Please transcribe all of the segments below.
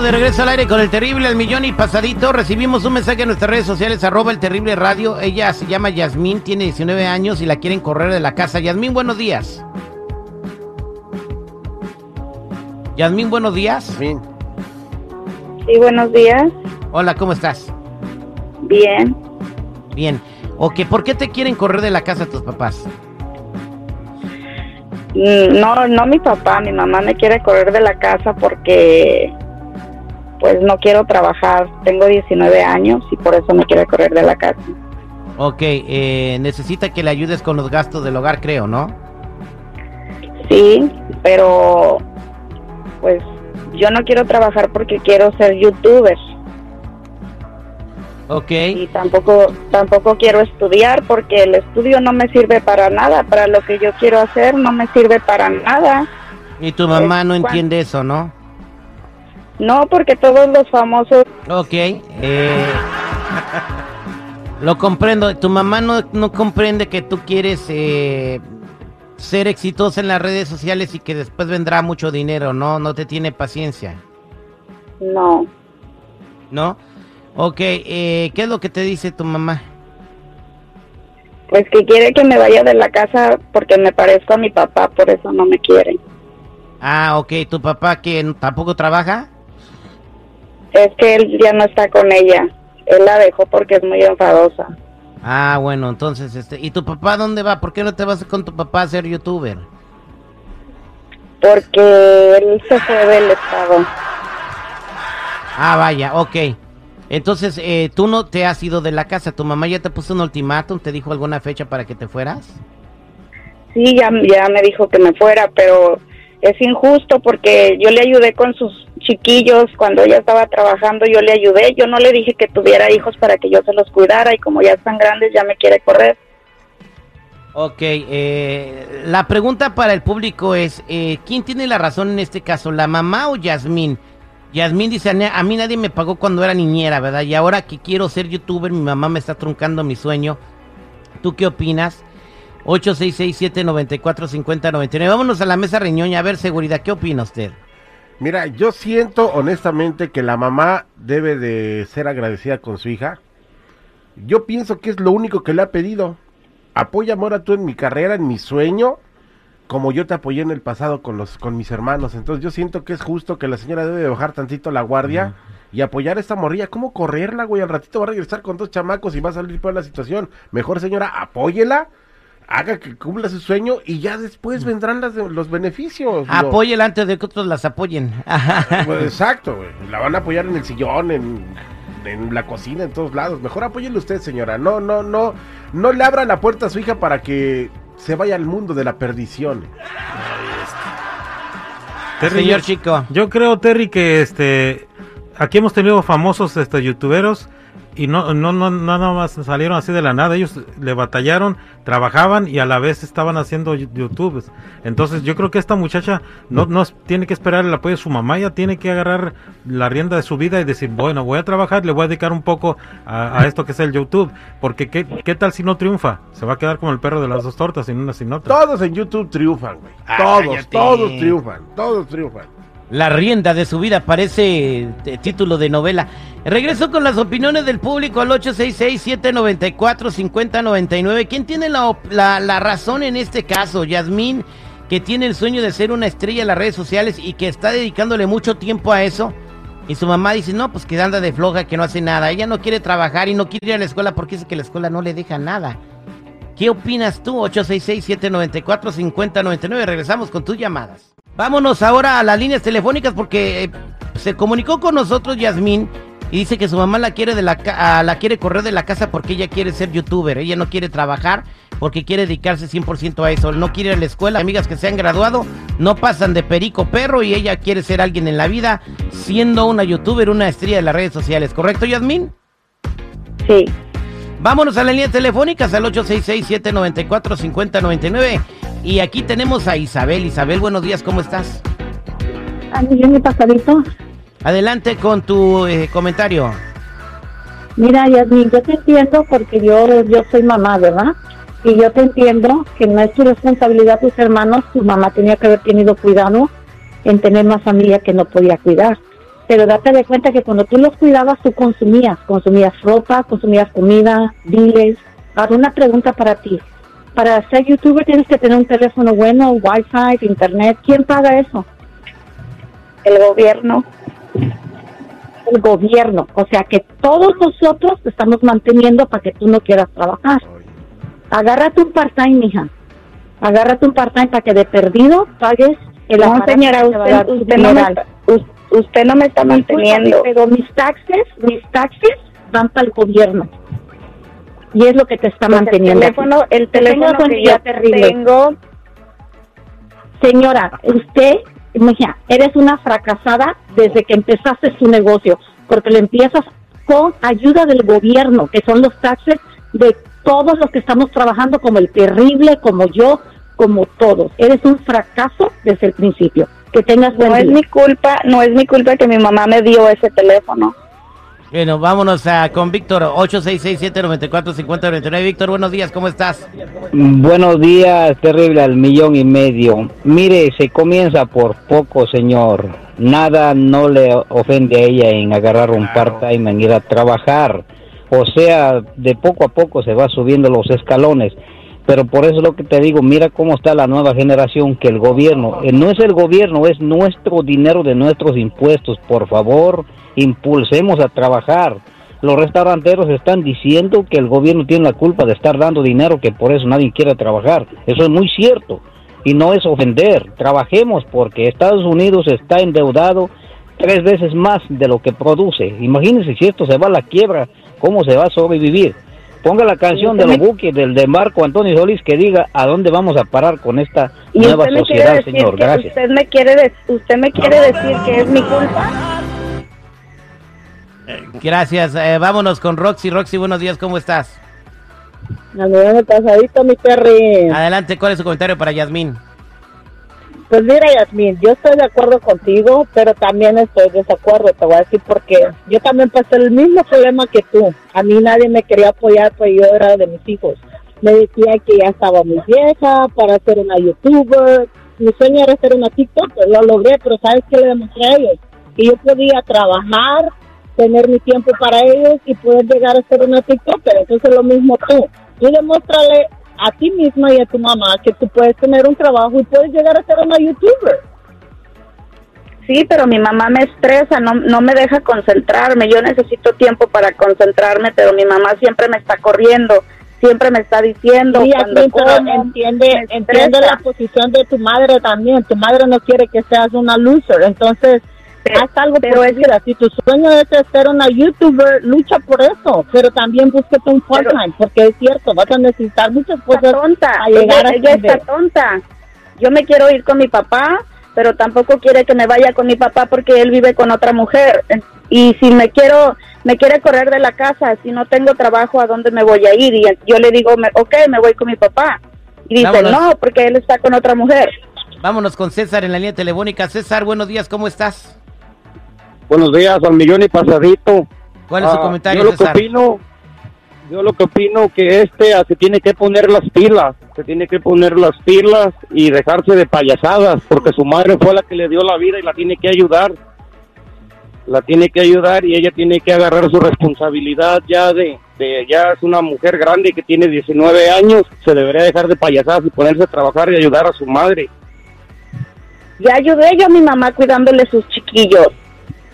Estamos de regreso al aire con el terrible al millón y pasadito. Recibimos un mensaje en nuestras redes sociales, arroba el terrible radio. Ella se llama Yasmín, tiene 19 años y la quieren correr de la casa. Yasmín, buenos días. Yasmín, buenos días. Sí, buenos días. Hola, ¿cómo estás? Bien. Bien. Ok, ¿por qué te quieren correr de la casa tus papás? Mm, No, no mi papá, mi mamá me quiere correr de la casa porque pues no quiero trabajar. Tengo 19 años y por eso me quiere correr de la casa. Ok, eh, necesita que le ayudes con los gastos del hogar, creo, ¿no? Sí, pero pues yo no quiero trabajar porque quiero ser youtuber Ok. y tampoco tampoco quiero estudiar porque el estudio no me sirve para nada, para lo que yo quiero hacer no me sirve para nada. Y tu mamá no ¿cuán- entiende eso, ¿no? No, porque todos los famosos Ok. eh, lo comprendo. Tu mamá no, no comprende que tú quieres eh, ser exitosa en las redes sociales y que después vendrá mucho dinero, ¿no? No te tiene paciencia, no, ¿no? Ok, eh, ¿qué es lo que te dice tu mamá? pues que quiere que me vaya de la casa porque me parezco a mi papá, por eso no me quiere. Ah, ok, ¿tu papá que tampoco trabaja? Es que él ya no está con ella. Él la dejó porque es muy enfadosa. Ah, bueno, entonces, este, ¿y tu papá dónde va? ¿Por qué no te vas con tu papá a ser youtuber? Porque él se fue del estado. Ah, vaya, ok. Entonces, eh, tú no te has ido de la casa. ¿Tu mamá ya te puso un ultimátum? ¿Te dijo alguna fecha para que te fueras? Sí, ya, ya me dijo que me fuera, pero es injusto porque yo le ayudé con sus chiquillos cuando ella estaba trabajando, yo le ayudé, yo no le dije que tuviera hijos para que yo se los cuidara y como ya están grandes ya me quiere correr. Ok, eh, la pregunta para el público es, eh, ¿quién tiene la razón en este caso, la mamá o Yasmín? Yasmín dice, "A- mí nadie me pagó cuando era niñera, ¿verdad? Y ahora que quiero ser youtuber, mi mamá me está truncando mi sueño. ¿Tú qué opinas? 866-794-5099. Vámonos a la mesa reñoña. A ver, seguridad, ¿qué opina usted? Mira, yo siento honestamente que la mamá debe de ser agradecida con su hija. Yo pienso que es lo único que le ha pedido. Apóyame ahora tú en mi carrera, en mi sueño, como yo te apoyé en el pasado con los con mis hermanos. Entonces yo siento que es justo que la señora debe de bajar tantito la guardia y apoyar a esta morrilla. ¿Cómo correrla, güey? Al ratito va a regresar con dos chamacos y va a salir por la situación. Mejor señora, apóyela, haga que cumpla su sueño y ya después vendrán las, los beneficios. Apóyela antes de que otros las apoyen. Pues, exacto, güey. La van a apoyar en el sillón, en, en la cocina, en todos lados. Mejor apóyele usted, señora. No, no, no. No le abra la puerta a su hija para que se vaya al mundo de la perdición. Terry, Señor yo- Chico. Yo creo, Terry, que este aquí hemos tenido famosos este, youtuberos y no, no, no, no nada más salieron así de la nada. Ellos le batallaron, trabajaban y a la vez estaban haciendo YouTube. Entonces yo creo que esta muchacha no, no tiene que esperar el apoyo de su mamá, ya tiene que agarrar la rienda de su vida y decir, bueno, voy a trabajar, le voy a dedicar un poco a, a esto que es el YouTube. Porque ¿qué, ¿qué tal si no triunfa? Se va a quedar como el perro de las dos tortas, sin una sin otra. Todos en YouTube triunfan, güey. Ah, Todos, todos triunfan. Todos triunfan. La rienda de su vida parece eh, título de novela. Regreso con las opiniones del público al 866-794-5099. ¿Quién tiene la, la, la razón en este caso? Yasmín, que tiene el sueño de ser una estrella en las redes sociales y que está dedicándole mucho tiempo a eso. Y su mamá dice, no, pues que anda de floja, que no hace nada. Ella no quiere trabajar y no quiere ir a la escuela porque dice que la escuela no le deja nada. ¿Qué opinas tú? 866-794-5099. Regresamos con tus llamadas. Vámonos ahora a las líneas telefónicas porque eh, se comunicó con nosotros Yasmín y dice que su mamá la quiere de la ah, la quiere correr de la casa porque ella quiere ser youtuber. Ella no quiere trabajar porque quiere dedicarse 100% a eso. No quiere ir a la escuela. Amigas que se han graduado no pasan de perico perro y ella quiere ser alguien en la vida siendo una youtuber, una estrella de las redes sociales. ¿Correcto, Yasmín? Sí, Vámonos a las líneas telefónicas al 866-794-5099. Y aquí tenemos a Isabel. Isabel, buenos días, ¿cómo estás? A mí mi pasadito. Adelante con tu eh, comentario. Mira, Yasmin, yo te entiendo porque yo, yo soy mamá, ¿verdad? Y yo te entiendo que no es tu responsabilidad tus hermanos, tu mamá tenía que haber tenido cuidado en tener más familia que no podía cuidar. Pero date de cuenta que cuando tú los cuidabas, tú consumías, consumías ropa, consumías comida, biles. Ahora una pregunta para ti. Para ser youtuber tienes que tener un teléfono bueno, wifi, internet. ¿Quién paga eso? El gobierno. El gobierno. O sea que todos nosotros te estamos manteniendo para que tú no quieras trabajar. Agárrate un part-time, mija. Agárrate un part-time para que de perdido pagues el No, señora, usted, usted, no me está, us- usted no me está manteniendo. Pero mis taxes, mis taxes van para el gobierno. Y es lo que te está Pues el manteniendo. aquí. teléfono, el teléfono que yo terrible. tengo, Señora, usted, mija, eres una fracasada desde que empezaste su negocio, porque lo empiezas con ayuda del gobierno, que son los taxes de todos los que estamos trabajando, como el terrible, como yo, como todos. Eres un fracaso desde el principio. Que tengas buen no es mi culpa, no es mi culpa que mi mamá me dio ese teléfono. Bueno, vámonos a, con Víctor, 866-794-5099. Víctor, buenos días, ¿cómo estás? Buenos días, terrible al millón y medio. Mire, se comienza por poco, señor. Nada no le ofende a ella en agarrar un part-time, en ir a trabajar. O sea, de poco a poco se va subiendo los escalones. Pero por eso es lo que te digo, mira cómo está la nueva generación, que el gobierno, eh, no es el gobierno, es nuestro dinero de nuestros impuestos. Por favor, impulsemos a trabajar. Los restauranteros están diciendo que el gobierno tiene la culpa de estar dando dinero, que por eso nadie quiere trabajar. Eso es muy cierto y no es ofender. Trabajemos porque Estados Unidos está endeudado tres veces más de lo que produce. Imagínense si esto se va a la quiebra, ¿cómo se va a sobrevivir? Ponga la canción de los buques del de Marco Antonio Solís que diga a dónde vamos a parar con esta Y nueva sociedad, señor. Gracias. usted me quiere de- usted me quiere decir que es mi culpa. Gracias, eh, vámonos con Roxy. Roxy, buenos días, ¿cómo estás? Andando pasadito, mi Terry. Adelante, ¿cuál es su comentario para Yasmín? Pues mira, Yasmin, yo estoy de acuerdo contigo, pero también estoy de desacuerdo. Te voy a decir por qué. Yo también pasé el mismo problema que tú. A mí nadie me quería apoyar, pues yo era de mis hijos. Me decía que ya estaba muy vieja para ser una youtuber. Mi sueño era ser una TikTok, lo logré, pero ¿sabes qué le demostré a ellos? Que yo podía trabajar, tener mi tiempo para ellos y poder llegar a ser una TikToker. Entonces lo mismo tú. Tú demuéstrale a ti misma y a tu mamá que tú puedes tener un trabajo y puedes llegar a ser una youtuber. Sí, pero mi mamá me estresa, no, no me deja concentrarme. Yo necesito tiempo para concentrarme, pero mi mamá siempre me está corriendo, siempre me está diciendo Sí, cuando aquí, como, entiende, entiende la posición de tu madre también. Tu madre no quiere que seas una loser, entonces Pero- haz algo pero es vida. Si tu sueño es ser una youtuber, lucha por eso, pero también búsquete un part-time, porque es cierto, vas a necesitar muchas cosas tonta, a llegar ella, a ella ese está tonta. Yo me quiero ir con mi papá, pero tampoco quiere que me vaya con mi papá porque él vive con otra mujer. Y si me quiero, me quiere correr de la casa, si no tengo trabajo, ¿a dónde me voy a ir? Y yo le digo, me, ok, me voy con mi papá. Y dice, Vámonos. no, porque él está con otra mujer. Vámonos con César en la línea telefónica. César, buenos días, ¿cómo estás? Buenos días, al millón y pasadito. ¿Cuál es su Ah, comentario, yo lo que opino, yo lo que opino que este ah, se tiene que poner las pilas, se tiene que poner las pilas y dejarse de payasadas, porque su madre fue la que le dio la vida y la tiene que ayudar. La tiene que ayudar y ella tiene que agarrar su responsabilidad ya de, de ya es una mujer grande que tiene 19 años, se debería dejar de payasadas y ponerse a trabajar y ayudar a su madre. Ya ayudé yo a mi mamá cuidándole sus chiquillos.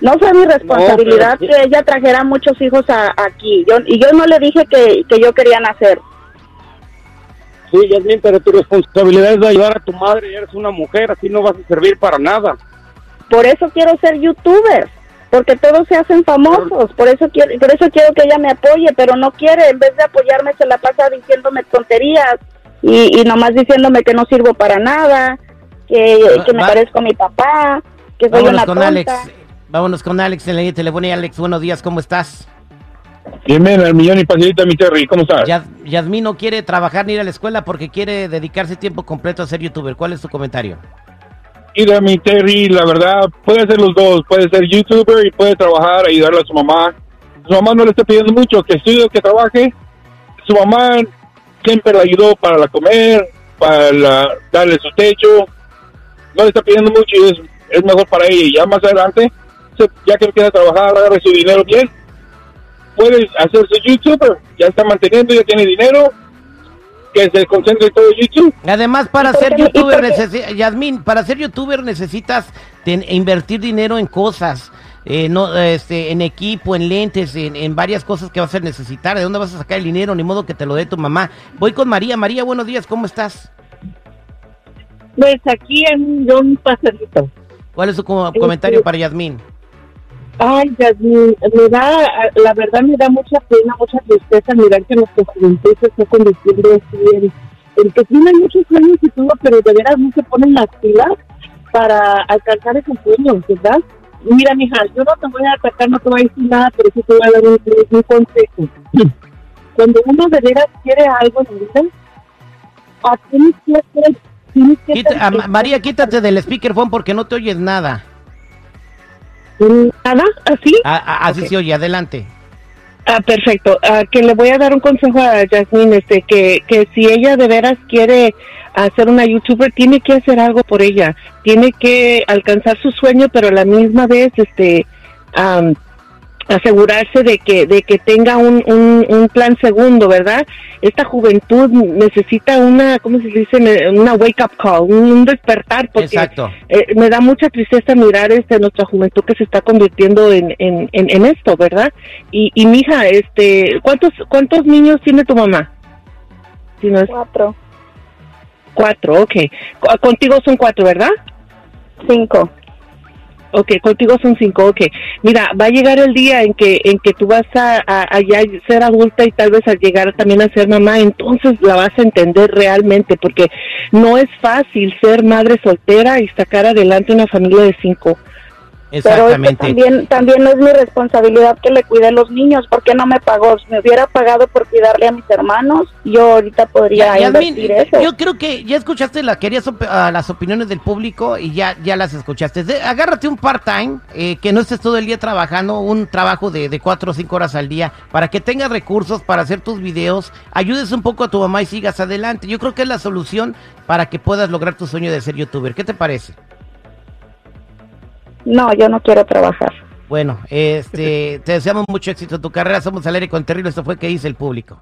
No fue mi responsabilidad pero- que ella trajera muchos hijos a- aquí. Yo, y yo no le dije que, que yo quería nacer. Sí, Yasmin, pero tu responsabilidad es de ayudar a tu madre, eres una mujer, así no vas a servir para nada. Por eso quiero ser youtuber, porque todos se hacen famosos. Por eso quiero, por eso quiero que ella me apoye, pero no quiere. En vez de apoyarme, se la pasa diciéndome tonterías y, y nomás diciéndome que no sirvo para nada, que, que me parezco a mi papá, que soy Vámonos una con tonta. Alex. Vámonos con Alex en la línea telefónica. Alex, buenos días, ¿cómo estás? Bienvenido al millón y pasadito, mi Terry. ¿Cómo estás? Yasmín no quiere trabajar ni ir a la escuela porque quiere dedicarse tiempo completo a ser youtuber. ¿Cuál es tu comentario? Mira, mi Terry, la verdad, puede ser los dos. Puede ser youtuber y puede trabajar, ayudarle a su mamá. Su mamá no le está pidiendo mucho, que estudie, que trabaje. Su mamá siempre la ayudó para la comer, para la- darle su techo. No le está pidiendo mucho y es, es mejor para ella. Y ya más adelante, ya que no quiera trabajar, agarre su dinero bien, puede hacerse youtuber, ya está manteniendo, ya tiene dinero, que se concentre en todo YouTube. Además, para ¿Y por ser youtuber, necesi- Yasmín, para ser youtuber necesitas ten- invertir dinero en cosas, eh, no, este, en equipo, en lentes, en, en varias cosas que vas a necesitar. ¿De dónde vas a sacar el dinero? Ni modo que te lo dé tu mamá. Voy con María. María, buenos días, ¿cómo estás? Pues aquí en un pasadito. ¿Cuál es su co- Este- comentario para Yasmín? Ay, Yasmin, me da, la verdad me da mucha pena, mucha tristeza mirar que nuestra juventud se está convirtiendo así en, en que tienen muchos sueños y todo, pero de veras no se ponen las pilas para alcanzar esos sueños, ¿verdad? Mira, mija, yo no te voy a atacar, no te voy a decir nada, pero sí te voy a dar un, un consejo. Cuando uno de veras quiere algo en vida, ah, tienes que hacer, tienes que Quita- hacer- ah, María, quítate del speakerphone porque no te oyes nada. Nada, así. Ah, ah, así Ok. se oye, adelante. Ah, perfecto. Ah, que le voy a dar un consejo a Jasmine, este, que, que si ella de veras quiere hacer una youtuber, tiene que hacer algo por ella. Tiene que alcanzar su sueño, pero a la misma vez, este, am, asegurarse de que, de que tenga un, un, un plan segundo, ¿verdad? Esta juventud necesita una, ¿cómo se dice? Una wake up call, un, despertar, porque Exacto. eh, me da mucha tristeza mirar este nuestra juventud que se está convirtiendo en, en, en, en esto, ¿verdad? Y, y mija, este, ¿cuántos cuántos niños tiene tu mamá? Si no es Cuatro, cuatro, ok. Co- Contigo son cuatro, ¿verdad? cinco. Ok, contigo son cinco, ok. Mira, va a llegar el día en que en que tú vas a, a, a ser adulta y tal vez al llegar también a ser mamá, entonces la vas a entender realmente, porque no es fácil ser madre soltera y sacar adelante una familia de cinco. Pero Exactamente. también, también no es mi responsabilidad que le cuide a los niños. ¿Por qué no me pagó? Si me hubiera pagado por cuidarle a mis hermanos, yo ahorita podría Ya- invertir eso. yo creo que ya escuchaste la, querías op- a las opiniones del público y ya, ya las escuchaste. De- agárrate un part-time, eh, que no estés todo el día trabajando, un trabajo de, de cuatro o cinco horas al día, para que tengas recursos para hacer tus videos, ayudes un poco a tu mamá y sigas adelante. Yo creo que es la solución para que puedas lograr tu sueño de ser youtuber. ¿Qué te parece? No, yo no quiero trabajar. Bueno, este, te deseamos mucho éxito en tu carrera. Somos al aire con Terrible. Esto fue que dice el público.